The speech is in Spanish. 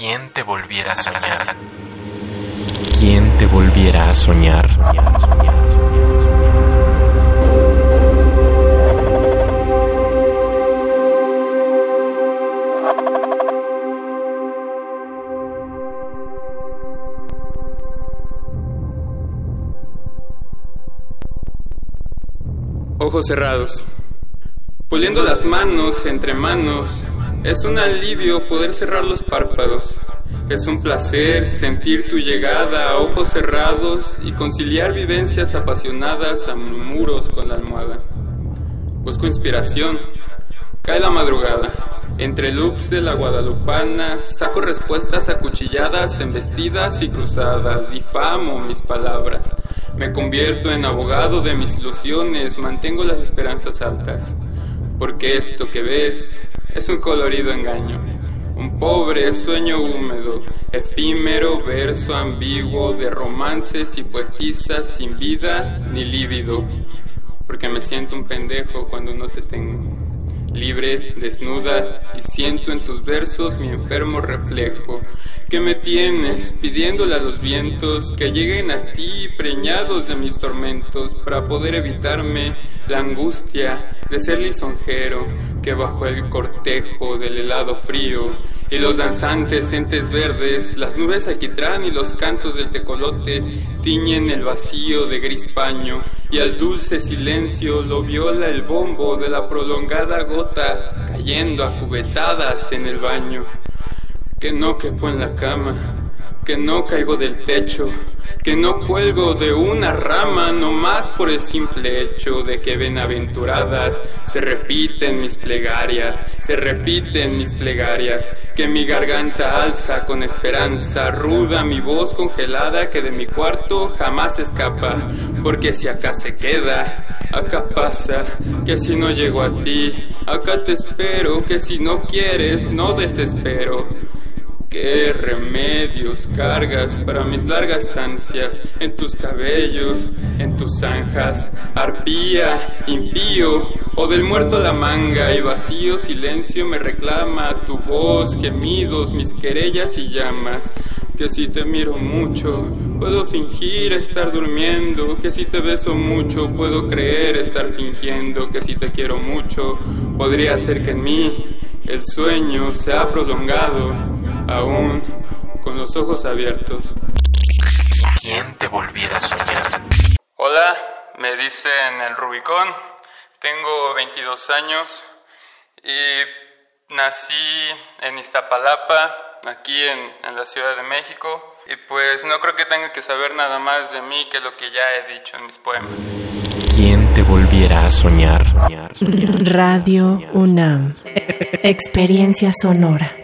¿Quién te volviera a soñar? ¿Quién te volviera a soñar? Ojos cerrados. Puliendo las manos entre manos, es un alivio poder cerrar los párpados. Es un placer sentir tu llegada a ojos cerrados y conciliar vivencias apasionadas a murmuros con la almohada. Busco inspiración. Cae la madrugada. Entre loops de la guadalupana saco respuestas acuchilladas, embestidas y cruzadas. Difamo mis palabras. Me convierto en abogado de mis ilusiones, mantengo las esperanzas altas. Porque esto que ves es un colorido engaño. Un pobre sueño húmedo, efímero verso ambiguo de romances y poetisas sin vida ni lívido. Porque me siento un pendejo cuando no te tengo libre, desnuda, y siento en tus versos mi enfermo reflejo, que me tienes pidiéndole a los vientos que lleguen a ti preñados de mis tormentos, para poder evitarme la angustia de ser lisonjero, que bajo el cortejo del helado frío y los danzantes entes verdes, las nubes alquitrán y los cantos del tecolote tiñen el vacío de gris paño, y al dulce silencio lo viola el bombo de la prolongada gota cayendo a cubetadas en el baño. Que no quepo en la cama, que no caigo del techo, que no cuelgo de una rama no más por el simple hecho de que benaventuradas se repiten mis plegarias, se repiten mis plegarias, que mi garganta alza con esperanza ruda mi voz congelada que de mi cuarto jamás escapa, porque si acá se queda, acá pasa, que si no llego a ti, acá te espero, que si no quieres, no desespero. ¿Qué remedios cargas para mis largas ansias en tus cabellos, en tus zanjas? Arpía, impío, o del muerto la manga y vacío silencio me reclama tu voz, gemidos, mis querellas y llamas. Que si te miro mucho, puedo fingir estar durmiendo. Que si te beso mucho, puedo creer estar fingiendo. Que si te quiero mucho, podría ser que en mí el sueño se ha prolongado aún con los ojos abiertos. ¿Quién te volviera a soñar? Hola, me dicen el Rubicón, tengo 22 años y nací en Iztapalapa, aquí en, en, la Ciudad de México, y pues no creo que tenga que saber nada más de mí que lo que ya he dicho en mis poemas. ¿Quién te volviera a soñar? Radio UNAM, experiencia sonora.